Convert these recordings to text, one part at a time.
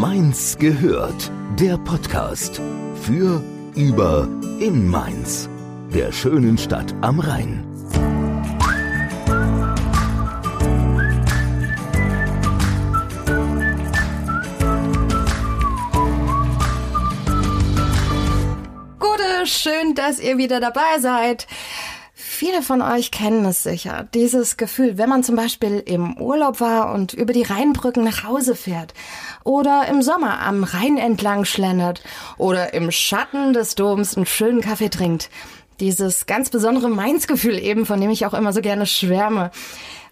Mainz gehört. Der Podcast für, über, in Mainz. Der schönen Stadt am Rhein. Gute, schön, dass ihr wieder dabei seid. Viele von euch kennen es sicher, dieses Gefühl, wenn man zum Beispiel im Urlaub war und über die Rheinbrücken nach Hause fährt oder im Sommer am Rhein entlang schlendert oder im Schatten des Doms einen schönen Kaffee trinkt. Dieses ganz besondere Mainz-Gefühl eben, von dem ich auch immer so gerne schwärme.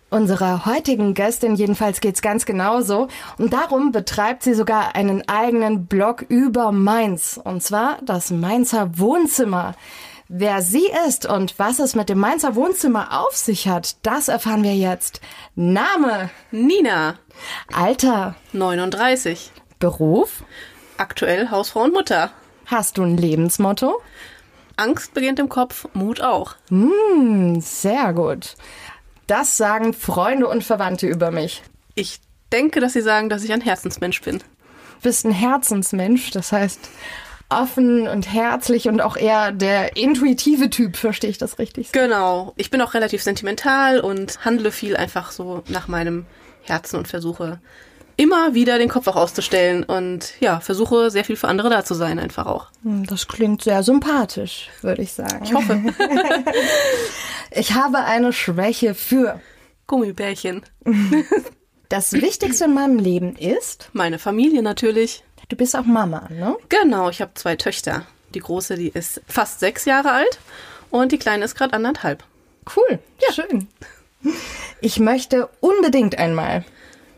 Unserer heutigen Gästin jedenfalls geht's ganz genauso und darum betreibt sie sogar einen eigenen Blog über Mainz und zwar das Mainzer Wohnzimmer. Wer sie ist und was es mit dem Mainzer Wohnzimmer auf sich hat, das erfahren wir jetzt. Name? Nina. Alter? 39. Beruf? Aktuell Hausfrau und Mutter. Hast du ein Lebensmotto? Angst beginnt im Kopf, Mut auch. Hm, sehr gut. Das sagen Freunde und Verwandte über mich. Ich denke, dass sie sagen, dass ich ein Herzensmensch bin. Du bist ein Herzensmensch, das heißt, offen und herzlich und auch eher der intuitive Typ, verstehe ich das richtig? Genau. Ich bin auch relativ sentimental und handle viel einfach so nach meinem Herzen und versuche immer wieder den Kopf auch auszustellen und ja, versuche sehr viel für andere da zu sein, einfach auch. Hm, das klingt sehr sympathisch, würde ich sagen. Ich hoffe. ich habe eine Schwäche für Gummibärchen. Das Wichtigste in meinem Leben ist? Meine Familie natürlich. Du bist auch Mama, ne? Genau, ich habe zwei Töchter. Die große, die ist fast sechs Jahre alt und die kleine ist gerade anderthalb. Cool, ja. schön. Ich möchte unbedingt einmal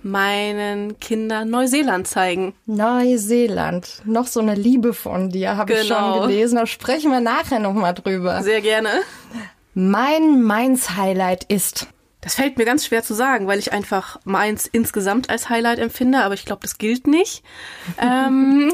meinen Kindern Neuseeland zeigen. Neuseeland, noch so eine Liebe von dir, habe genau. ich schon genau. gelesen. Da sprechen wir nachher nochmal drüber. Sehr gerne. Mein Mainz-Highlight ist das fällt mir ganz schwer zu sagen, weil ich einfach Mainz insgesamt als Highlight empfinde, aber ich glaube, das gilt nicht. ähm,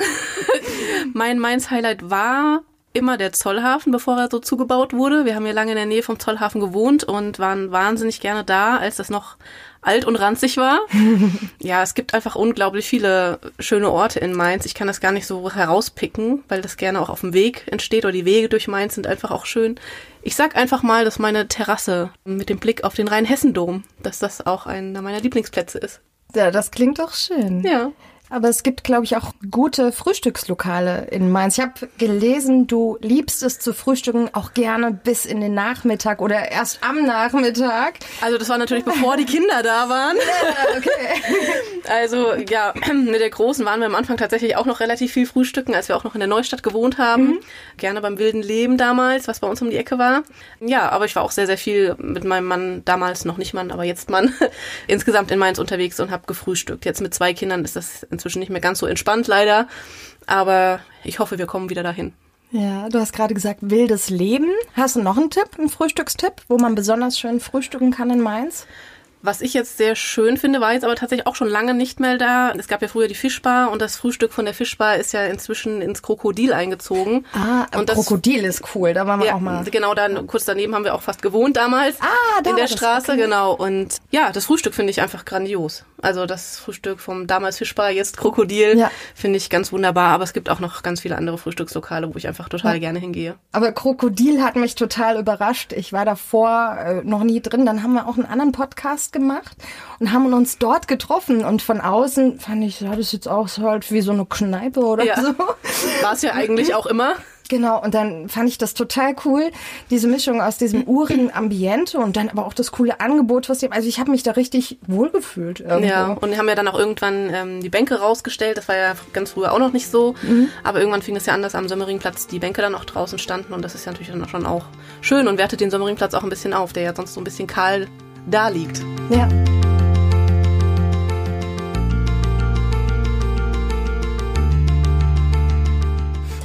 mein Mainz-Highlight war immer der Zollhafen, bevor er so zugebaut wurde. Wir haben ja lange in der Nähe vom Zollhafen gewohnt und waren wahnsinnig gerne da, als das noch alt und ranzig war. ja, es gibt einfach unglaublich viele schöne Orte in Mainz. Ich kann das gar nicht so herauspicken, weil das gerne auch auf dem Weg entsteht oder die Wege durch Mainz sind einfach auch schön. Ich sag einfach mal, dass meine Terrasse mit dem Blick auf den Rheinhessen-Dom, dass das auch einer meiner Lieblingsplätze ist. Ja, das klingt doch schön. Ja. Aber es gibt, glaube ich, auch gute Frühstückslokale in Mainz. Ich habe gelesen, du liebst es zu frühstücken auch gerne bis in den Nachmittag oder erst am Nachmittag. Also das war natürlich bevor die Kinder da waren. Ja, okay. Also ja, mit der Großen waren wir am Anfang tatsächlich auch noch relativ viel frühstücken, als wir auch noch in der Neustadt gewohnt haben. Mhm. Gerne beim wilden Leben damals, was bei uns um die Ecke war. Ja, aber ich war auch sehr, sehr viel mit meinem Mann, damals noch nicht Mann, aber jetzt Mann, insgesamt in Mainz unterwegs und habe gefrühstückt. Jetzt mit zwei Kindern ist das inzwischen nicht mehr ganz so entspannt leider. Aber ich hoffe, wir kommen wieder dahin. Ja, du hast gerade gesagt, wildes Leben. Hast du noch einen Tipp, einen Frühstückstipp, wo man besonders schön frühstücken kann in Mainz? Was ich jetzt sehr schön finde, war jetzt aber tatsächlich auch schon lange nicht mehr da. Es gab ja früher die Fischbar und das Frühstück von der Fischbar ist ja inzwischen ins Krokodil eingezogen. Ah, und das, Krokodil ist cool, da waren wir ja, auch mal. Genau, dann kurz daneben haben wir auch fast gewohnt damals. Ah, da In der Straße, genau. Und ja, das Frühstück finde ich einfach grandios. Also das Frühstück vom damals Fischbar, jetzt Krokodil, ja. finde ich ganz wunderbar. Aber es gibt auch noch ganz viele andere Frühstückslokale, wo ich einfach total ja. gerne hingehe. Aber Krokodil hat mich total überrascht. Ich war davor äh, noch nie drin. Dann haben wir auch einen anderen Podcast gemacht und haben uns dort getroffen. Und von außen fand ich, ja, das ist jetzt auch so halt wie so eine Kneipe oder ja. so. War es ja eigentlich auch immer. Genau, und dann fand ich das total cool, diese Mischung aus diesem urigen Ambiente und dann aber auch das coole Angebot, was sie Also ich habe mich da richtig wohlgefühlt. Irgendwo. Ja, und haben ja dann auch irgendwann ähm, die Bänke rausgestellt. Das war ja ganz früher auch noch nicht so. Mhm. Aber irgendwann fing es ja an, dass am Sommeringplatz die Bänke dann auch draußen standen und das ist ja natürlich dann schon auch schön und wertet den Sommeringplatz auch ein bisschen auf, der ja sonst so ein bisschen kahl da liegt. Ja.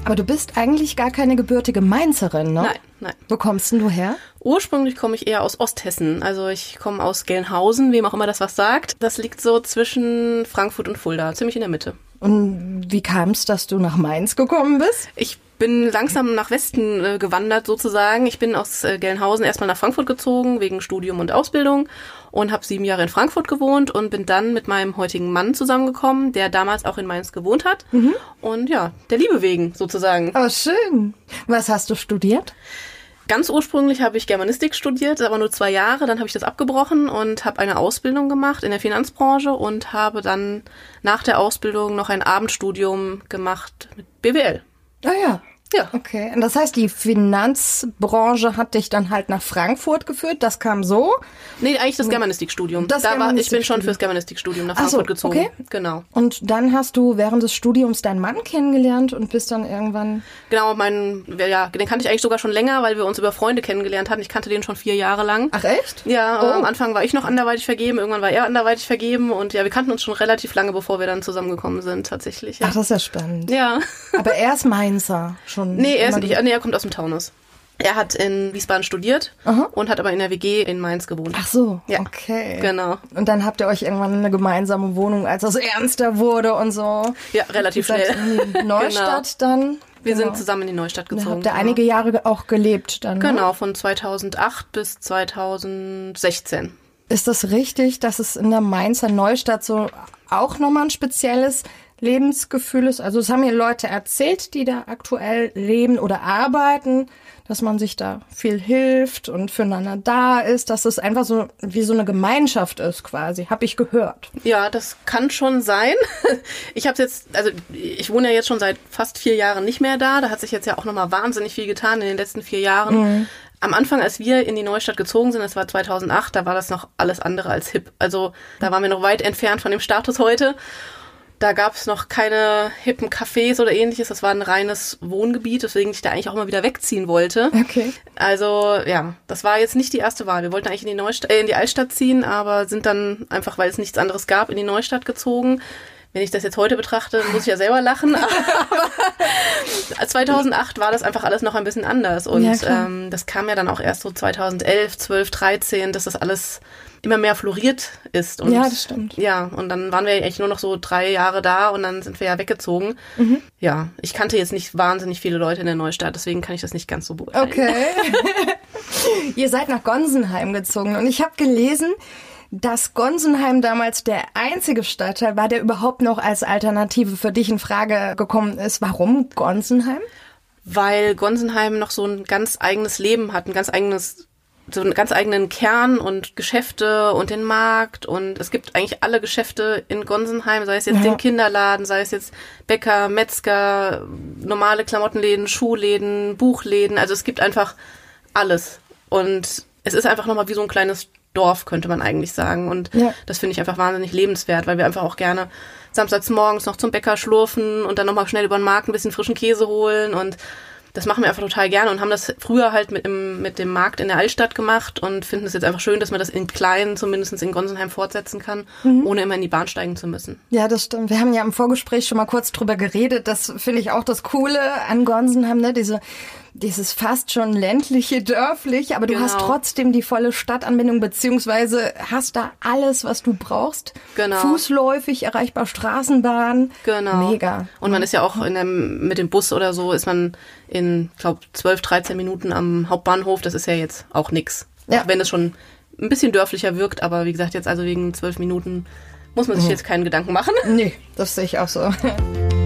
Aber du bist eigentlich gar keine gebürtige Mainzerin, ne? Nein, nein. Wo kommst denn du her? Ursprünglich komme ich eher aus Osthessen. Also ich komme aus Gelnhausen, wem auch immer das was sagt. Das liegt so zwischen Frankfurt und Fulda, ziemlich in der Mitte. Und wie kam es, dass du nach Mainz gekommen bist? Ich bin langsam nach Westen äh, gewandert sozusagen. Ich bin aus äh, Gelnhausen erstmal nach Frankfurt gezogen wegen Studium und Ausbildung und habe sieben Jahre in Frankfurt gewohnt und bin dann mit meinem heutigen Mann zusammengekommen, der damals auch in Mainz gewohnt hat. Und ja, der Liebe wegen sozusagen. Oh, schön. Was hast du studiert? Ganz ursprünglich habe ich Germanistik studiert, aber nur zwei Jahre. Dann habe ich das abgebrochen und habe eine Ausbildung gemacht in der Finanzbranche und habe dann nach der Ausbildung noch ein Abendstudium gemacht mit BWL. Ah ja. Ja. Okay. Und das heißt, die Finanzbranche hat dich dann halt nach Frankfurt geführt. Das kam so. Nee, eigentlich das Germanistikstudium. Das da war, ich bin schon fürs Germanistikstudium nach Ach so, Frankfurt gezogen. okay. Genau. Und dann hast du während des Studiums deinen Mann kennengelernt und bist dann irgendwann. Genau, mein, ja, den kannte ich eigentlich sogar schon länger, weil wir uns über Freunde kennengelernt hatten. Ich kannte den schon vier Jahre lang. Ach echt? Ja, Oh. am Anfang war ich noch anderweitig vergeben, irgendwann war er anderweitig vergeben und ja, wir kannten uns schon relativ lange, bevor wir dann zusammengekommen sind, tatsächlich. Ja. Ach, das ist ja spannend. ja. Aber er ist Mainzer schon. Nee, er ist nicht, nee, er kommt aus dem Taunus. Er hat in Wiesbaden studiert Aha. und hat aber in der WG in Mainz gewohnt. Ach so, Ja. okay. Genau. Und dann habt ihr euch irgendwann eine gemeinsame Wohnung, als das ernster wurde und so. Ja, relativ schnell. in Neustadt dann. Wir Genau. sind zusammen in die Neustadt Da gezogen. habt ihr genau. einige Jahre auch gelebt dann. Ne? Genau, von 2008 bis 2016. Ist das richtig, dass es in der Mainzer Neustadt so auch nochmal ein spezielles Lebensgefühl ist? Also es haben mir Leute erzählt, die da aktuell leben oder arbeiten, dass man sich da viel hilft und füreinander da ist, dass es einfach so wie so eine Gemeinschaft ist quasi, habe ich gehört. Ja, das kann schon sein. Ich habe jetzt, also ich wohne ja jetzt schon seit fast vier Jahren nicht mehr da. Da hat sich jetzt ja auch nochmal wahnsinnig viel getan in den letzten vier Jahren. Am Anfang, als wir in die Neustadt gezogen sind, das war 2008, da war das noch alles andere als hip. Also da waren wir noch weit entfernt von dem Status heute. Da gab es noch keine hippen Cafés oder ähnliches. Das war ein reines Wohngebiet, weswegen ich da eigentlich auch immer wieder wegziehen wollte. Okay. Also ja, das war jetzt nicht die erste Wahl. Wir wollten eigentlich in die Neustadt, äh, in die Altstadt ziehen, aber sind dann einfach, weil es nichts anderes gab, in die Neustadt gezogen. Wenn ich das jetzt heute betrachte, muss ich ja selber lachen. Aber 2008 war das einfach alles noch ein bisschen anders und Ja, ähm, das kam ja dann auch erst so 2011, 12, 13, dass das alles immer mehr floriert ist. Und Ja, das stimmt. Ja, und dann waren wir eigentlich nur noch so drei Jahre da und dann sind wir ja weggezogen. Mhm. Ja, ich kannte jetzt nicht wahnsinnig viele Leute in der Neustadt, deswegen kann ich das nicht ganz so beurteilen. Okay. Ihr seid nach Gonsenheim gezogen und ich habe gelesen, dass Gonsenheim damals der einzige Stadtteil war, der überhaupt noch als Alternative für dich in Frage gekommen ist. Warum Gonsenheim? weil Gonsenheim noch so ein ganz eigenes Leben hat, ein ganz eigenes, so einen ganz eigenen Kern und Geschäfte und den Markt. Und es gibt eigentlich alle Geschäfte in Gonsenheim, sei es jetzt Ja. den Kinderladen, sei es jetzt Bäcker, Metzger, normale Klamottenläden, Schuhläden, Buchläden, also es gibt einfach alles. Und es ist einfach nochmal wie so ein kleines Dorf, könnte man eigentlich sagen. Und Ja. das finde ich einfach wahnsinnig lebenswert, weil wir einfach auch gerne samstags morgens noch zum Bäcker schlurfen und dann nochmal schnell über den Markt ein bisschen frischen Käse holen. Und das machen wir einfach total gerne und haben das früher halt mit, im, mit dem Markt in der Altstadt gemacht und finden es jetzt einfach schön, dass man das in klein, zumindest in Gonsenheim fortsetzen kann, ohne immer in die Bahn steigen zu müssen. Ja, das stimmt. Wir haben ja im Vorgespräch schon mal kurz drüber geredet. Das finde ich auch das Coole an Gonsenheim, ne? Diese, dieses fast schon ländliche, dörfliche, aber du Genau. hast trotzdem die volle Stadtanbindung, beziehungsweise hast da alles, was du brauchst. Genau. Fußläufig, erreichbar Straßenbahn. Genau. Mega. Und man ist ja auch in dem, mit dem Bus oder so, ist man in, glaube 12, 13 Minuten am Hauptbahnhof. Das ist ja jetzt auch nix. Ja. Auch wenn es schon ein bisschen dörflicher wirkt, aber wie gesagt, jetzt also wegen 12 Minuten muss man sich jetzt keinen Gedanken machen. Nee, das sehe ich auch so.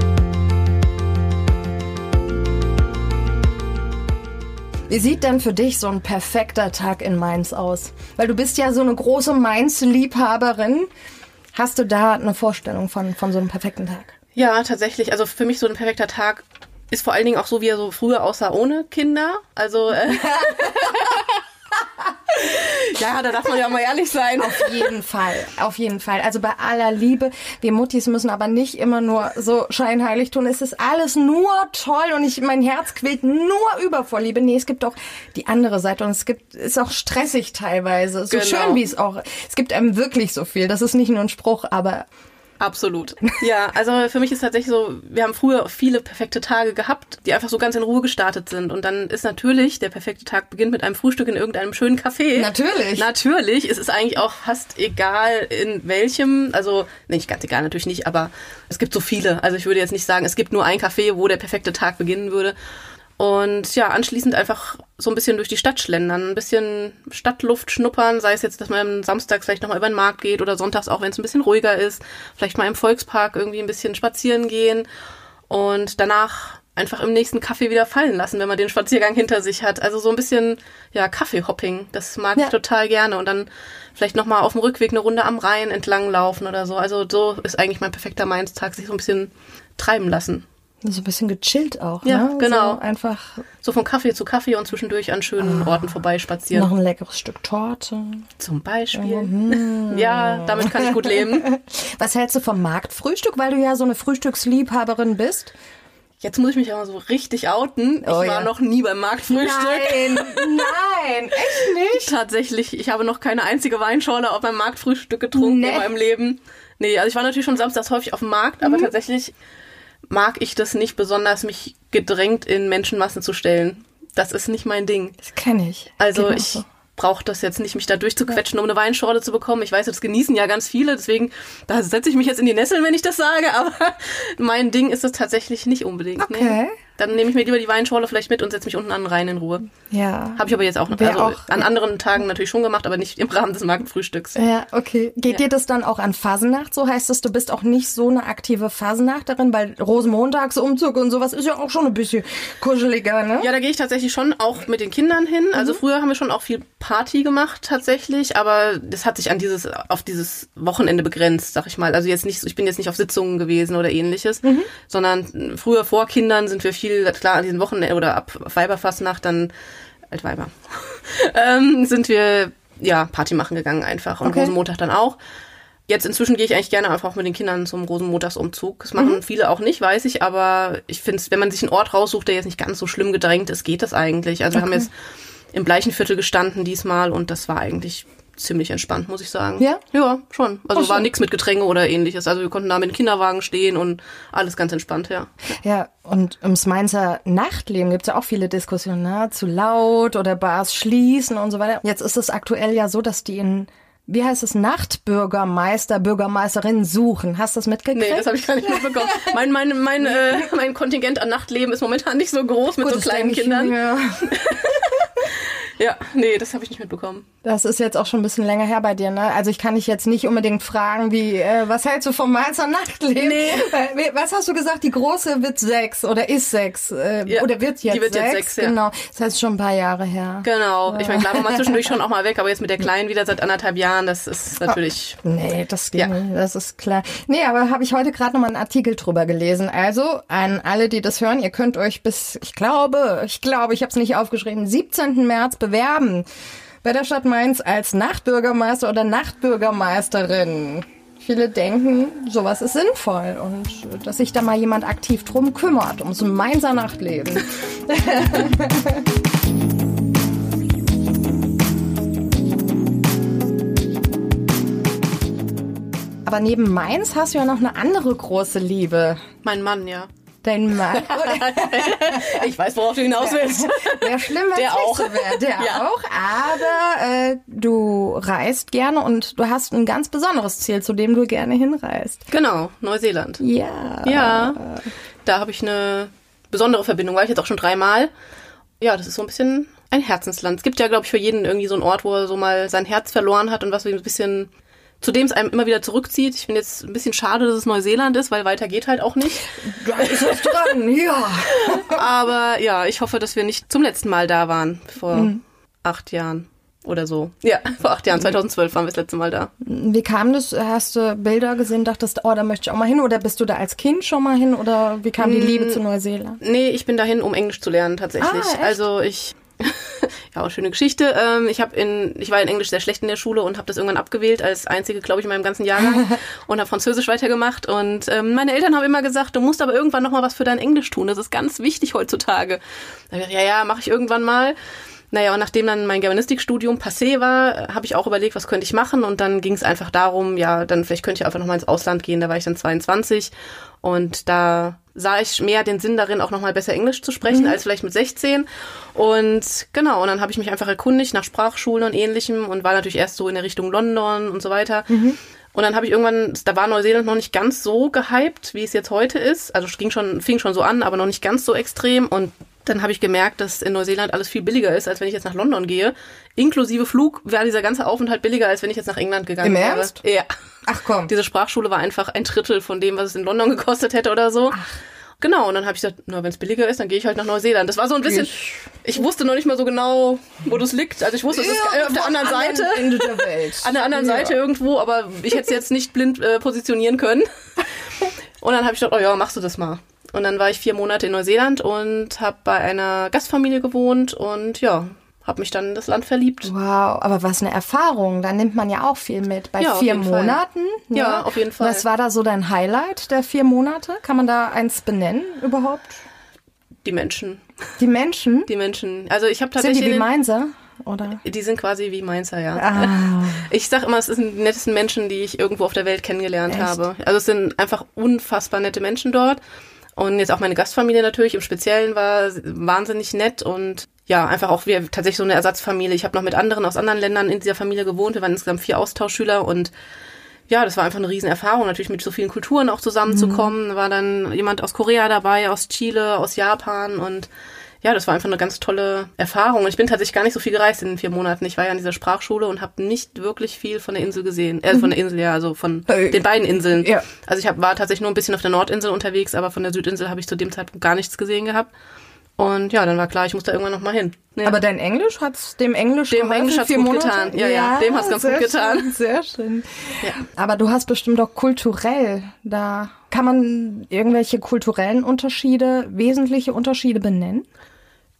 Wie sieht denn für dich so ein perfekter Tag in Mainz aus? Weil du bist ja so eine große Mainz-Liebhaberin. Hast du da eine Vorstellung von, von so einem perfekten Tag? Ja, tatsächlich. Also für mich so ein perfekter Tag ist vor allen Dingen auch so, wie er so früher aussah ohne Kinder. Also äh, ja, da darf man ja mal ehrlich sein. Auf jeden Fall, auf jeden Fall. Also bei aller Liebe, wir Muttis müssen aber nicht immer nur so scheinheilig tun. Es ist alles nur toll und ich, mein Herz quillt nur über vor Liebe. Nee, es gibt auch die andere Seite und es gibt, ist auch stressig teilweise. So Genau. schön wie es auch, es gibt einem wirklich so viel. Das ist nicht nur ein Spruch, aber Absolut. Ja, also für mich ist tatsächlich so, wir haben früher viele perfekte Tage gehabt, die einfach so ganz in Ruhe gestartet sind. Und dann ist natürlich, der perfekte Tag beginnt mit einem Frühstück in irgendeinem schönen Café. Natürlich. Natürlich. Es ist eigentlich auch fast egal, in welchem, also nicht ganz egal, natürlich nicht, aber es gibt so viele. Also ich würde jetzt nicht sagen, es gibt nur ein Café, wo der perfekte Tag beginnen würde. Und ja, anschließend einfach so ein bisschen durch die Stadt schlendern, ein bisschen Stadtluft schnuppern, sei es jetzt, dass man samstags vielleicht nochmal über den Markt geht oder sonntags auch, wenn es ein bisschen ruhiger ist, vielleicht mal im Volkspark irgendwie ein bisschen spazieren gehen und danach einfach im nächsten Kaffee wieder fallen lassen, wenn man den Spaziergang hinter sich hat. Also so ein bisschen, ja, Kaffeehopping, das mag ja. ich total gerne. Und dann vielleicht nochmal auf dem Rückweg eine Runde am Rhein entlang laufen oder so. Also so ist eigentlich mein perfekter Mainz-Tag, sich so ein bisschen treiben lassen. So ein bisschen gechillt auch, ja, ne? genau. So einfach. So von Kaffee zu Kaffee und zwischendurch an schönen ah, Orten vorbeispazieren. Noch ein leckeres Stück Torte. Zum Beispiel. Mhm. Ja, damit kann ich gut leben. Was hältst du vom Marktfrühstück, weil du ja so eine Frühstücksliebhaberin bist? Jetzt muss ich mich aber so richtig outen. Oh, ich war ja. noch nie beim Marktfrühstück. Nein, nein, echt nicht? Tatsächlich, ich habe noch keine einzige Weinschorle auf meinem Marktfrühstück getrunken nee. in meinem Leben. Nee, also ich war natürlich schon samstags häufig auf dem Markt, aber mhm. tatsächlich mag ich das nicht besonders, mich gedrängt in Menschenmassen zu stellen. Das ist nicht mein Ding. Das kenne ich. Also genau ich so. brauche das jetzt nicht, mich da durchzuquetschen, um eine Weinschorle zu bekommen. Ich weiß, das genießen ja ganz viele, deswegen da setze ich mich jetzt in die Nesseln, wenn ich das sage, aber mein Ding ist es tatsächlich nicht unbedingt. Okay. Nee. Dann nehme ich mir lieber die Weinschorle vielleicht mit und setze mich unten an rein in Ruhe. Ja. Habe ich aber jetzt auch, also auch an anderen Tagen natürlich schon gemacht, aber nicht im Rahmen des Markenfrühstücks. Ja, okay. Geht ja. dir das dann auch an Fasenacht so? Heißt es, du bist auch nicht so eine aktive Fasenachterin, weil Rosenmontagsumzug und sowas ist ja auch schon ein bisschen kuscheliger, ne? Ja, da gehe ich tatsächlich schon auch mit den Kindern hin. Also mhm. früher haben wir schon auch viel Party gemacht tatsächlich, aber das hat sich an dieses, auf dieses Wochenende begrenzt, sag ich mal. Also jetzt nicht, ich bin jetzt nicht auf Sitzungen gewesen oder ähnliches, mhm. sondern früher vor Kindern sind wir viel viel, klar, an diesen Wochenende oder ab Weiberfastnacht dann, Altweiber, ähm, sind wir, ja, Party machen gegangen einfach und okay. Rosenmontag dann auch. Jetzt inzwischen gehe ich eigentlich gerne einfach mit den Kindern zum Rosenmontagsumzug. Das machen mhm. viele auch nicht, weiß ich, aber ich finde es, wenn man sich einen Ort raussucht, der jetzt nicht ganz so schlimm gedrängt ist, geht das eigentlich. Also okay. wir haben jetzt im Bleichenviertel gestanden diesmal und das war eigentlich ziemlich entspannt, muss ich sagen. Ja? Ja, schon. Also war nichts mit Getränke oder ähnliches. Also wir konnten da mit dem Kinderwagen stehen und alles ganz entspannt, ja. Ja, und ums Mainzer Nachtleben gibt es ja auch viele Diskussionen, ne? Zu laut oder Bars schließen und so weiter. Jetzt ist es aktuell ja so, dass die in wie heißt es, Nachtbürgermeister, Bürgermeisterinnen suchen. Hast du das mitgekriegt? Nee, das habe ich gar nicht mitbekommen. mein, mein, mein, äh, mein Kontingent an Nachtleben ist momentan nicht so groß mit Gut, so kleinen Kindern. Ja. Nee, das habe ich nicht mitbekommen. Das ist jetzt auch schon ein bisschen länger her bei dir, ne? Also ich kann dich jetzt nicht unbedingt fragen, wie, äh, was hältst du vom Mainzer Nachtleben? Nee. Was hast du gesagt? Die große wird sechs oder ist sechs? Äh, ja, oder wird jetzt die wird sechs? Jetzt sechs ja. Genau. Das heißt schon ein paar Jahre her. Genau. Ich meine, klar, war man zwischendurch schon auch mal weg, aber jetzt mit der Kleinen wieder seit anderthalb Jahren, das ist natürlich. Oh, nee, das geht ja. nicht. Das ist klar. Nee, aber habe ich heute gerade noch mal einen Artikel drüber gelesen. Also an alle, die das hören, ihr könnt euch bis, ich glaube, ich glaube, ich habe es nicht aufgeschrieben, 17. März bewerben bei der Stadt Mainz als Nachtbürgermeister oder Nachtbürgermeisterin. Viele denken, sowas ist sinnvoll und dass sich da mal jemand aktiv drum kümmert, ums Mainzer Nachtleben. Aber neben Mainz hast du ja noch eine andere große Liebe. Mein Mann, ja. Dein Mann. ich weiß, worauf du hinaus willst. Wäre schlimm, wenn der auch. So wär. Der ja. auch. Aber äh, du reist gerne und du hast ein ganz besonderes Ziel, zu dem du gerne hinreist. Genau, Neuseeland. Ja. Ja. Da habe ich eine besondere Verbindung. War ich jetzt auch schon dreimal. Ja, das ist so ein bisschen ein Herzensland. Es gibt ja, glaube ich, für jeden irgendwie so einen Ort, wo er so mal sein Herz verloren hat und was so ein bisschen zu dem es einem immer wieder zurückzieht. Ich finde jetzt ein bisschen schade, dass es Neuseeland ist, weil weiter geht halt auch nicht. Da ist was dran, ja. Aber ja, ich hoffe, dass wir nicht zum letzten Mal da waren, vor mhm. acht Jahren oder so. Ja, vor acht Jahren, 2012 waren wir das letzte Mal da. Wie kam das? Hast du Bilder gesehen, dachtest, oh, da möchte ich auch mal hin? Oder bist du da als Kind schon mal hin? Oder wie kam die Liebe zu Neuseeland? Nee, ich bin dahin, um Englisch zu lernen tatsächlich. Ah, also ich ja, auch schöne Geschichte. Ähm, ich habe in, ich war in Englisch sehr schlecht in der Schule und habe das irgendwann abgewählt als einzige, glaube ich, in meinem ganzen Jahrgang und habe Französisch weitergemacht. Und ähm, meine Eltern haben immer gesagt, du musst aber irgendwann noch mal was für dein Englisch tun. Das ist ganz wichtig heutzutage. Da ich, ja, ja, mache ich irgendwann mal. Naja, und nachdem dann mein Germanistikstudium passé war, habe ich auch überlegt, was könnte ich machen. Und dann ging es einfach darum, ja, dann vielleicht könnte ich einfach nochmal ins Ausland gehen. Da war ich dann 22 und da sah ich mehr den Sinn darin, auch nochmal besser Englisch zu sprechen, mhm. als vielleicht mit 16. Und genau, und dann habe ich mich einfach erkundigt nach Sprachschulen und ähnlichem und war natürlich erst so in der Richtung London und so weiter. Mhm. Und dann habe ich irgendwann, da war Neuseeland noch nicht ganz so gehypt, wie es jetzt heute ist. Also es ging schon, fing schon so an, aber noch nicht ganz so extrem. Und dann habe ich gemerkt, dass in Neuseeland alles viel billiger ist, als wenn ich jetzt nach London gehe. Inklusive Flug wäre dieser ganze Aufenthalt billiger, als wenn ich jetzt nach England gegangen Im wäre. Ernst? Ja. Ach komm. Diese Sprachschule war einfach ein Drittel von dem, was es in London gekostet hätte oder so. Genau, und dann habe ich gesagt, na, wenn es billiger ist, dann gehe ich halt nach Neuseeland. Das war so ein bisschen, Ich- ich wusste noch nicht mal so genau, wo das liegt. Also ich wusste, es ist auf der anderen Seite. Ende der Welt. An der anderen Ja. Seite irgendwo, aber ich hätte es jetzt nicht blind äh, positionieren können. Und dann habe ich gedacht, oh ja, machst du das mal. Und dann war ich vier Monate in Neuseeland und habe bei einer Gastfamilie gewohnt und ja, habe mich dann in das Land verliebt. Wow, aber was eine Erfahrung. Da nimmt man ja auch viel mit. Bei Ja, vier. Monaten. ne? Ja, auf jeden Fall. Was war da so dein Highlight der vier Monate? Kann man da eins benennen überhaupt? Die Menschen, Die Menschen? die Menschen. Also ich habe Sind tatsächlich, die wie Mainzer? Oder? die sind quasi wie Mainzer, ja. Ah, Ich sag immer, es sind die nettesten Menschen, die ich irgendwo auf der Welt kennengelernt Echt? habe. Also es sind einfach unfassbar nette Menschen dort. Und jetzt auch meine Gastfamilie natürlich im Speziellen war wahnsinnig nett und ja, einfach auch wir tatsächlich so eine Ersatzfamilie. Ich habe noch mit anderen aus anderen Ländern in dieser Familie gewohnt. Wir waren insgesamt vier Austauschschüler und ja, das war einfach eine Riesenerfahrung, natürlich mit so vielen Kulturen auch zusammenzukommen. War dann jemand aus Korea dabei, aus Chile, aus Japan und ja, das war einfach eine ganz tolle Erfahrung. Ich bin tatsächlich gar nicht so viel gereist in den vier Monaten. Ich war ja in dieser Sprachschule und habe nicht wirklich viel von der Insel gesehen. Äh, von der Insel, ja, also von Hey. den beiden Inseln. Ja. Also ich hab, war tatsächlich nur ein bisschen auf der Nordinsel unterwegs, aber von der Südinsel habe ich zu dem Zeitpunkt gar nichts gesehen gehabt. Und ja, dann war klar, ich muss da irgendwann noch mal hin. Ja. aber dein Englisch hat's dem Englisch Dem geholfen, Englisch hat's gut Monate? getan. Ja, ja, dem hat's ganz gut getan. Schön, sehr schön. Ja. Aber du hast bestimmt auch kulturell da. Kann man irgendwelche kulturellen Unterschiede, wesentliche Unterschiede benennen?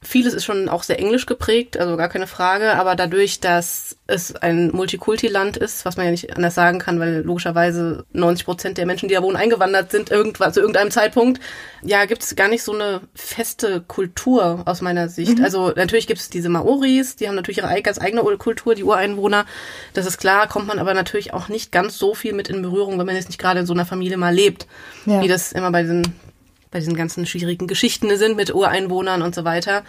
Vieles ist schon auch sehr englisch geprägt, also gar keine Frage, aber dadurch, dass es ein Multikulti-Land ist, was man ja nicht anders sagen kann, weil logischerweise 90 Prozent der Menschen, die da wohnen, eingewandert sind irgendwann, zu irgendeinem Zeitpunkt, ja, gibt es gar nicht so eine feste Kultur aus meiner Sicht. Also natürlich gibt es diese Maoris, die haben natürlich ihre ganz eigene Kultur, die Ureinwohner, das ist klar, kommt man aber natürlich auch nicht ganz so viel mit in Berührung, wenn man jetzt nicht gerade in so einer Familie mal lebt, Ja. wie das immer bei diesen bei diesen ganzen schwierigen Geschichten sind mit Ureinwohnern und so weiter.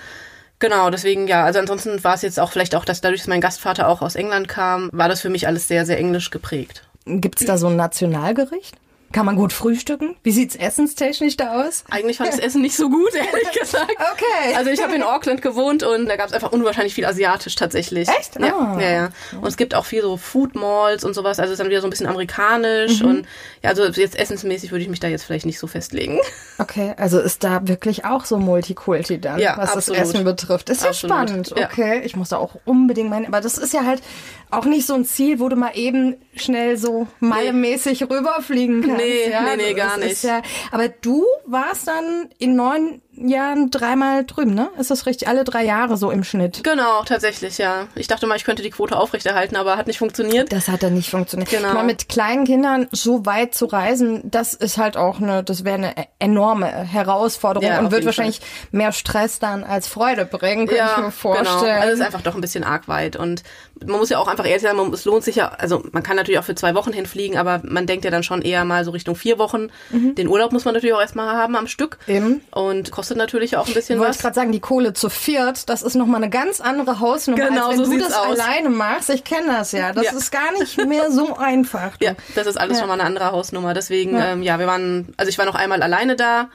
Genau, deswegen ja, also ansonsten war es jetzt auch vielleicht auch, dass dadurch, dass mein Gastvater auch aus England kam, war das für mich alles sehr, sehr englisch geprägt. Gibt's da so ein Nationalgericht? Kann man gut frühstücken? Wie sieht's essenstechnisch da aus? Eigentlich fand ich das Essen nicht so gut, ehrlich gesagt. Okay. Also ich habe in Auckland gewohnt und da gab es einfach unwahrscheinlich viel asiatisch tatsächlich. Echt? Ja, Ah. ja, ja. Und es gibt auch viel so Food Malls und sowas, also es ist dann wieder so ein bisschen amerikanisch und ja, also jetzt essensmäßig würde ich mich da jetzt vielleicht nicht so festlegen. Okay, also ist da wirklich auch so Multikulti dann, Ja, was absolut. das Essen betrifft. Ist ja Absolut, spannend. ja. Okay, ich muss da auch unbedingt meinen, aber das ist ja halt auch nicht so ein Ziel, wo du mal eben schnell so malmäßig rüberfliegen kannst. Nee, ja? nee, nee, Das gar nicht. Ja, aber du warst dann in neun Jahren dreimal drüben, ne? Ist das richtig? Alle drei Jahre so im Schnitt. Genau, tatsächlich, ja. Ich dachte mal, ich könnte die Quote aufrechterhalten, aber hat nicht funktioniert. Das hat dann nicht funktioniert. Genau. Ich meine, mit kleinen Kindern so weit zu reisen, das ist halt auch eine, das wäre eine enorme Herausforderung Ja, und wird wahrscheinlich mehr Stress dann als Freude bringen, könnte ich mir Genau. vorstellen. Also es ist einfach doch ein bisschen arg weit. Und man muss ja auch einfach ehrlich sein, man, es lohnt sich ja, also man kann natürlich auch für zwei Wochen hinfliegen, aber man denkt ja dann schon eher mal so Richtung vier Wochen. Den Urlaub muss man natürlich auch erstmal haben am Stück. Mhm. Eben. Und kostet natürlich auch ein bisschen Wollte was. ich gerade sagen, die Kohle zu viert, das ist nochmal eine ganz andere Hausnummer, Genau, als wenn so du das aus. alleine machst. Ich kenne das ja. Das Ja. ist gar nicht mehr so einfach. du. Ja, das ist alles Ja. schon mal eine andere Hausnummer. Deswegen, Ja. Ähm, ja, wir waren, also ich war noch einmal alleine da.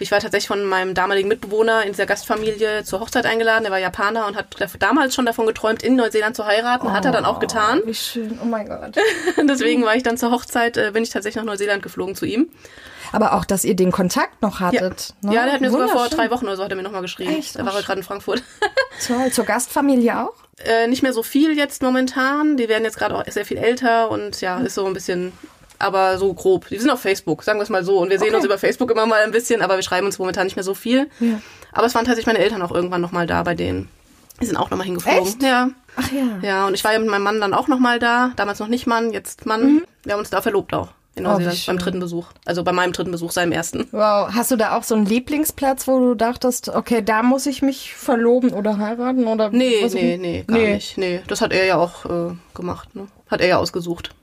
Ich war tatsächlich von meinem damaligen Mitbewohner in dieser Gastfamilie zur Hochzeit eingeladen. Der war Japaner und hat damals schon davon geträumt, in Neuseeland zu heiraten. Hat er dann auch getan. Wie schön, oh mein Gott. Deswegen war ich dann zur Hochzeit, äh, bin ich tatsächlich nach Neuseeland geflogen zu ihm. Aber auch, dass ihr den Kontakt noch hattet. Ne? Ja, der hat mir sogar vor drei Wochen oder so hat er mir nochmal geschrieben. Echt? Da war er gerade in Frankfurt. Toll. Zur Gastfamilie auch? äh, nicht mehr so viel jetzt momentan. Die werden jetzt gerade auch sehr viel älter und ja, ist so ein bisschen, aber so grob. Die sind auf Facebook, sagen wir es mal so. Und wir sehen Okay. uns über Facebook immer mal ein bisschen, aber wir schreiben uns momentan nicht mehr so viel. Ja. Aber es waren tatsächlich meine Eltern auch irgendwann nochmal da bei denen. Die sind auch nochmal hingeflogen. Echt? Ja. Ach ja. Ja, und ich war ja mit meinem Mann dann auch nochmal da. Damals noch nicht Mann, jetzt Mann. Wir haben uns da verlobt auch. Mhm. Oh, schön. beim dritten Besuch. Also bei meinem dritten Besuch, seinem ersten. Wow, hast du da auch so einen Lieblingsplatz, wo du dachtest, okay, da muss ich mich verloben oder heiraten oder Nee, nee, nee, gar nicht. Nee, das hat er ja auch äh, gemacht. Ne? Hat er ja ausgesucht.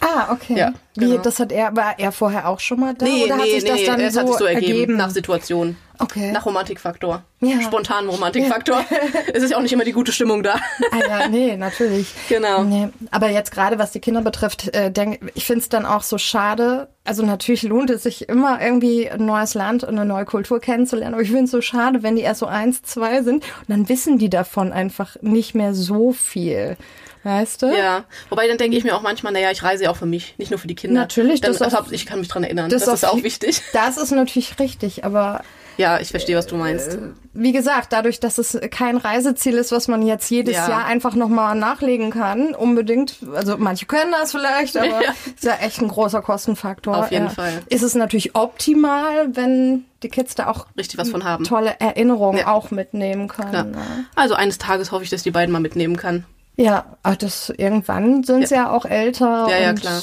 Ah, okay. Ja, Wie, genau. das hat er, war er vorher auch schon mal da Nee, oder hat nee, sich das nee, dann es so, hat sich so ergeben, ergeben? nach Situation. Okay. Nach Romantikfaktor. Ja. spontanen Romantikfaktor. es ist ja auch nicht immer die gute Stimmung da. Ah ja, nee, natürlich. Genau. Nee. Aber jetzt gerade, was die Kinder betrifft, äh, denk, ich finde es dann auch so schade. Also natürlich lohnt es sich immer irgendwie ein neues Land und eine neue Kultur kennenzulernen. Aber ich finde es so schade, wenn die erst so eins, zwei sind und dann wissen die davon einfach nicht mehr so viel. Weißt du? Ja, wobei dann denke ich mir auch manchmal, naja, ich reise ja auch für mich, nicht nur für die Kinder. Natürlich, dann, das ist deshalb, ich kann mich dran erinnern. das Das, ist ist auf- auch wichtig. Das ist natürlich richtig, aber Ja, ich verstehe, was du meinst. wie gesagt, dadurch, dass es kein Reiseziel ist, was man jetzt jedes Ja. Jahr einfach nochmal nachlegen kann, unbedingt, also manche können das vielleicht, aber Ja. ist ja echt ein großer Kostenfaktor. Auf jeden ja. Fall. Ist es natürlich optimal, wenn die Kids da auch Richtig was von haben. tolle Erinnerungen Ja. auch mitnehmen können. Ne? Also eines Tages hoffe ich, dass die beiden mal mitnehmen kann. Ja, aber das irgendwann sind sie ja auch älter Ja, ja, und klar.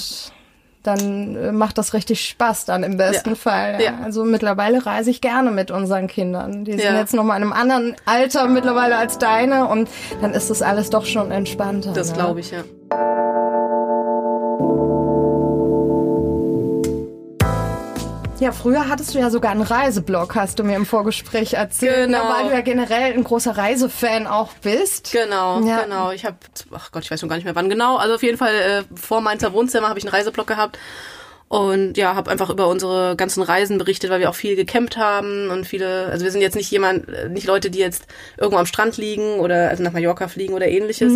Dann äh, macht das richtig Spaß dann im besten Ja. Fall. Ja. Ja. Also mittlerweile reise ich gerne mit unseren Kindern. Die sind Ja. jetzt noch mal in einem anderen Alter mittlerweile als deine und dann ist das alles doch schon entspannter. Das ne? glaube ich, ja. Ja, früher hattest du ja sogar einen Reiseblog, hast du mir im Vorgespräch erzählt, Genau. ne, weil du ja generell ein großer Reisefan auch bist. Genau, Ja. genau. Ich habe, ach Gott, ich weiß schon gar nicht mehr wann genau. Also auf jeden Fall äh, vor Mainzer Wohnzimmer habe ich einen Reiseblog gehabt und ja, habe einfach über unsere ganzen Reisen berichtet, weil wir auch viel gecampt haben und viele, also wir sind jetzt nicht jemand, äh, nicht Leute, die jetzt irgendwo am Strand liegen oder also nach Mallorca fliegen oder ähnliches.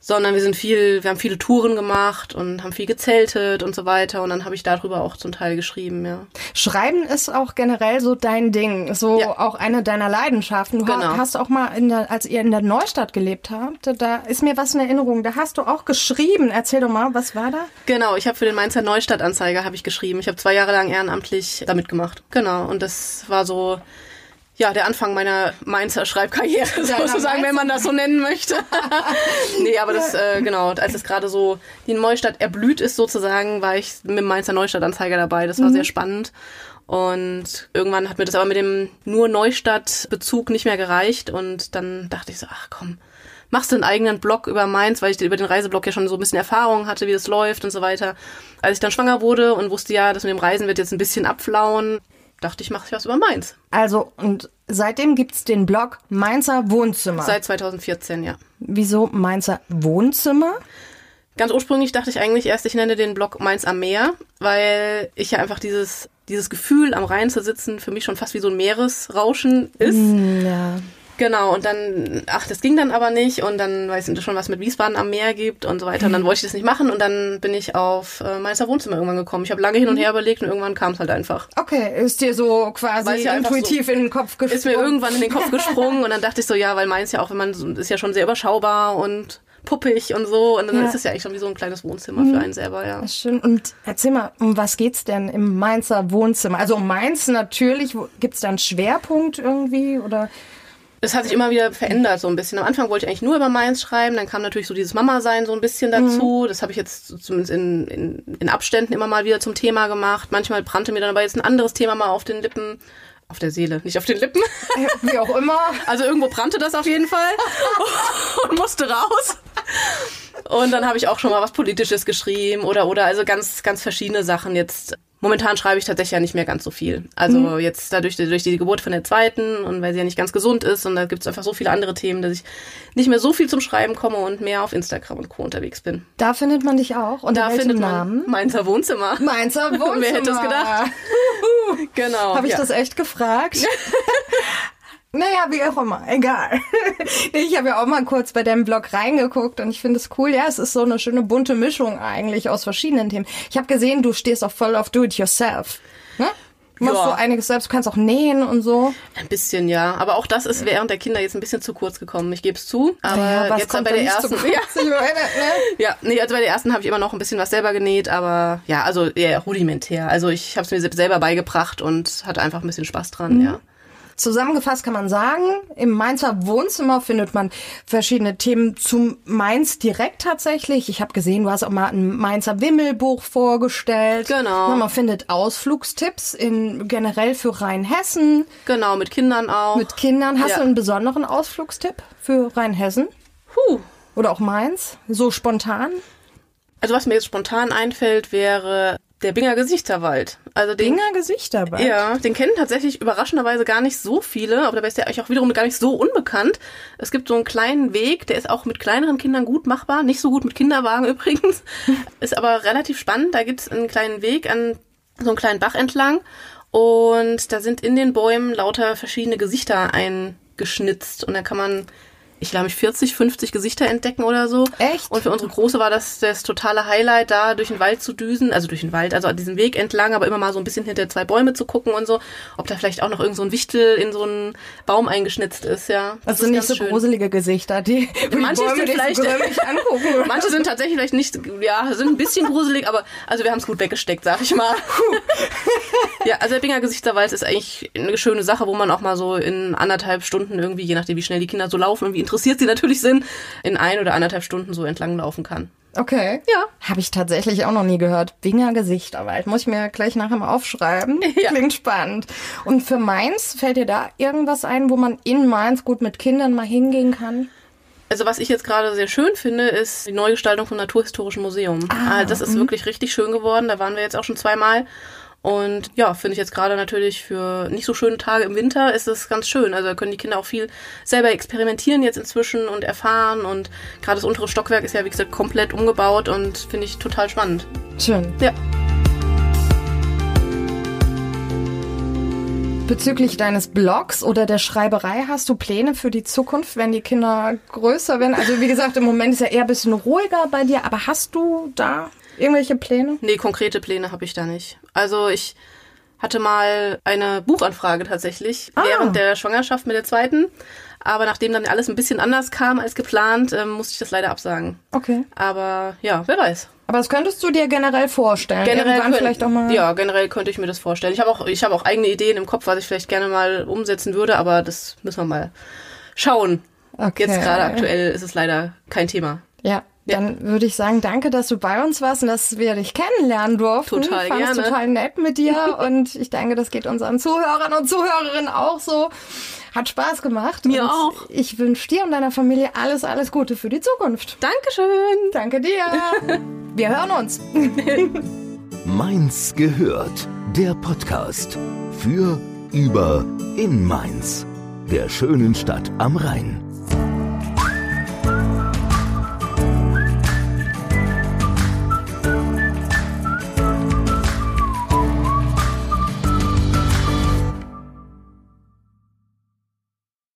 Sondern wir sind viel, wir haben viele Touren gemacht und haben viel gezeltet und so weiter. Und dann habe ich darüber auch zum Teil geschrieben, ja. Schreiben ist auch generell so dein Ding, so Ja. auch eine deiner Leidenschaften. Du Genau. hast auch mal, in der, als ihr in der Neustadt gelebt habt, da ist mir was in Erinnerung. Da hast du auch geschrieben. Erzähl doch mal, was war da? Genau, ich habe für den Mainzer Neustadtanzeiger habe ich geschrieben. Ich habe zwei Jahre lang ehrenamtlich damit gemacht. Genau, und das war so ja der Anfang meiner Mainzer Schreibkarriere sozusagen, wenn man das so nennen möchte. nee, aber das äh, genau, als es gerade so die Neustadt erblüht ist sozusagen, war ich mit dem Mainzer Neustadtanzeiger dabei. Das war sehr spannend. Und irgendwann hat mir das aber mit dem nur Neustadt-Bezug nicht mehr gereicht. Und dann dachte ich so, ach komm, machst du einen eigenen Blog über Mainz, weil ich über den Reiseblog ja schon so ein bisschen Erfahrung hatte, wie das läuft und so weiter. Als ich dann schwanger wurde und wusste ja, das mit dem Reisen wird jetzt ein bisschen abflauen, dachte ich, mache ich was über Mainz. Also, und seitdem gibt's den Blog Mainzer Wohnzimmer. Seit 2014, ja. Wieso Mainzer Wohnzimmer? Ganz ursprünglich dachte ich eigentlich erst, ich nenne den Blog Mainz am Meer, weil ich ja einfach dieses, dieses Gefühl, am Rhein zu sitzen, für mich schon fast wie so ein Meeresrauschen ist. Ja. Genau, und dann, ach, das ging dann aber nicht und dann weiß ich schon, was mit Wiesbaden am Meer gibt und so weiter. Und dann wollte ich das nicht machen und dann bin ich auf äh, Mainzer Wohnzimmer irgendwann gekommen. Ich habe lange hin und her überlegt und irgendwann kam es halt einfach. Okay, ist dir so quasi Weil es ja intuitiv so- in den Kopf gesprungen? Ist mir irgendwann in den Kopf gesprungen und dann dachte ich so, ja, weil Mainz ja auch, wenn man, ist ja schon sehr überschaubar und puppig und so und dann Ja. ist es ja eigentlich schon wie so ein kleines Wohnzimmer für einen selber, ja. Schön. Und erzähl mal, um was geht's denn im Mainzer Wohnzimmer? Also um Mainz natürlich, gibt's da einen Schwerpunkt irgendwie oder? Es hat sich immer wieder verändert so ein bisschen. Am Anfang wollte ich eigentlich nur über Mainz schreiben, dann kam natürlich so dieses Mama-Sein so ein bisschen dazu. Das habe ich jetzt zumindest in, in, in Abständen immer mal wieder zum Thema gemacht. Manchmal brannte mir dann aber jetzt ein anderes Thema mal auf den Lippen. Auf der Seele, nicht auf den Lippen. Wie auch immer. Also irgendwo brannte das auf jeden Fall und musste raus. Und dann habe ich auch schon mal was Politisches geschrieben oder oder also ganz ganz verschiedene Sachen. Jetzt momentan schreibe ich tatsächlich ja nicht mehr ganz so viel. Also jetzt dadurch durch die Geburt von der zweiten und weil sie ja nicht ganz gesund ist und da gibt es einfach so viele andere Themen, dass ich nicht mehr so viel zum Schreiben komme und mehr auf Instagram und Co unterwegs bin. Da findet man dich auch. Unter Da findet man Namen? Mainzer Wohnzimmer. Mainzer Wohnzimmer. Wer hätte es gedacht? Genau. Habe ich ja. das echt gefragt? Naja, wie auch immer, egal. Ich habe ja auch mal kurz bei deinem Blog reingeguckt und ich finde es cool. Ja, es ist so eine schöne bunte Mischung eigentlich aus verschiedenen Themen. Ich habe gesehen, du stehst auch voll auf Do-it-yourself. Ne? Du machst Ja. so einiges selbst, du kannst auch nähen und so. Ein bisschen, ja. Aber auch das ist während der Kinder jetzt ein bisschen zu kurz gekommen. Ich gebe es zu. Aber ja, jetzt bei der ersten. ja, ne? ja, nee, also bei der ersten habe ich immer noch ein bisschen was selber genäht, aber ja, also eher rudimentär. Also ich habe es mir selber beigebracht und hatte einfach ein bisschen Spaß dran, ja. Zusammengefasst kann man sagen, im Mainzer Wohnzimmer findet man verschiedene Themen zum Mainz direkt tatsächlich. Ich habe gesehen, du hast auch mal ein Mainzer Wimmelbuch vorgestellt. Genau. Man findet Ausflugstipps in generell für Rheinhessen Genau, mit Kindern auch. mit Kindern. Hast Ja. du einen besonderen Ausflugstipp für Rheinhessen Puh. oder auch Mainz? So spontan? Also was mir jetzt spontan einfällt, wäre Der Binger Gesichterwald. Also den, Binger Gesichterwald? Ja, den kennen tatsächlich überraschenderweise gar nicht so viele, aber dabei ist der eigentlich auch wiederum gar nicht so unbekannt. Es gibt so einen kleinen Weg, der ist auch mit kleineren Kindern gut machbar, nicht so gut mit Kinderwagen übrigens, ist aber relativ spannend. Da gibt es einen kleinen Weg an so einen kleinen Bach entlang und da sind in den Bäumen lauter verschiedene Gesichter eingeschnitzt und da kann man ich glaube, 40, 50 Gesichter entdecken oder so. Echt? Und für unsere Große war das das totale Highlight, da durch den Wald zu düsen, also durch den Wald, also diesen Weg entlang, aber immer mal so ein bisschen hinter zwei Bäume zu gucken und so, ob da vielleicht auch noch irgend so ein Wichtel in so einen Baum eingeschnitzt ist, ja. Das, das sind nicht so schön. gruselige Gesichter, die manche die sind vielleicht angucken. manche sind tatsächlich vielleicht nicht, ja, sind ein bisschen gruselig, aber also wir haben es gut weggesteckt, sag ich mal. ja, also der Binger Gesichterwald ist eigentlich eine schöne Sache, wo man auch mal so in anderthalb Stunden irgendwie, je nachdem wie schnell die Kinder so laufen, irgendwie interessiert sie natürlich sind, in ein oder anderthalb Stunden so entlang laufen kann. Okay. Ja. Habe ich tatsächlich auch noch nie gehört. Binger Gesichterwald. Muss ich mir gleich nachher mal aufschreiben. Ja. Klingt spannend. Und für Mainz, fällt dir da irgendwas ein, wo man in Mainz gut mit Kindern mal hingehen kann? Also was ich jetzt gerade sehr schön finde, ist die Neugestaltung vom Naturhistorischen Museum. Ah, das ist mh. wirklich richtig schön geworden. Da waren wir jetzt auch schon zweimal. Und ja, finde ich jetzt gerade natürlich für nicht so schöne Tage im Winter ist es ganz schön. Also da können die Kinder auch viel selber experimentieren jetzt inzwischen und erfahren. Und gerade das untere Stockwerk ist ja, wie gesagt, komplett umgebaut und finde ich total spannend. Schön. Ja. Bezüglich deines Blogs oder der Schreiberei hast du Pläne für die Zukunft, wenn die Kinder größer werden? Also wie gesagt, im Moment ist ja eher ein bisschen ruhiger bei dir, aber hast du da Irgendwelche Pläne? Nee, konkrete Pläne habe ich da nicht. Also ich hatte mal eine Buchanfrage tatsächlich ah. während der Schwangerschaft mit der zweiten. Aber nachdem dann alles ein bisschen anders kam als geplant, ähm, musste ich das leider absagen. Okay. Aber ja, wer weiß. Aber das könntest du dir generell vorstellen? Generell könnt, vielleicht auch mal. Ja, generell könnte ich mir das vorstellen. Ich habe auch, ich habe auch eigene Ideen im Kopf, was ich vielleicht gerne mal umsetzen würde, aber das müssen wir mal schauen. Okay. Jetzt gerade aktuell ist es leider kein Thema. Ja. Dann würde ich sagen, danke, dass du bei uns warst und dass wir dich kennenlernen durften. Total ich gerne. total nett mit dir und ich denke, das geht unseren Zuhörern und Zuhörerinnen auch so. Hat Spaß gemacht. Mir auch. Ich wünsche dir und deiner Familie alles, alles Gute für die Zukunft. Dankeschön. Danke dir. wir hören uns. Mainz gehört. Der Podcast für, über, in Mainz. Der schönen Stadt am Rhein.